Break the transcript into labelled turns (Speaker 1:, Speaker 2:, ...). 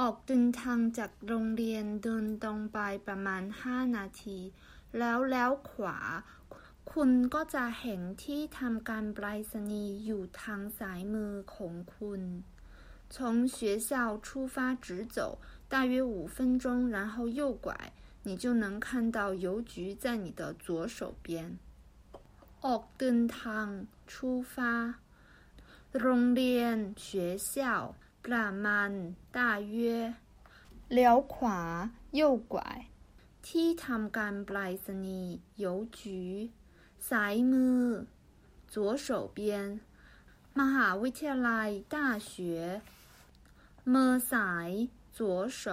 Speaker 1: ออกเดินทางจากโรงเรียนเดินตรงไปประมาณห้านาที แล้วแล้วขวา คุณก็จะเห็นที่ทำการไปรษณีย์อยู่ทางซ้ายมือของคุณ从学校出发直走大约五分钟然后右拐你就能看到邮局在你的左手边ออกเดินทาง出发โรงเรียน学校 ประมาณ大约เลี้ยวขวา右拐ที่ทำการไปรษณีย์邮局ซ้ายมือ左手边มหาวิทยาลัย大学มือซ้าย左手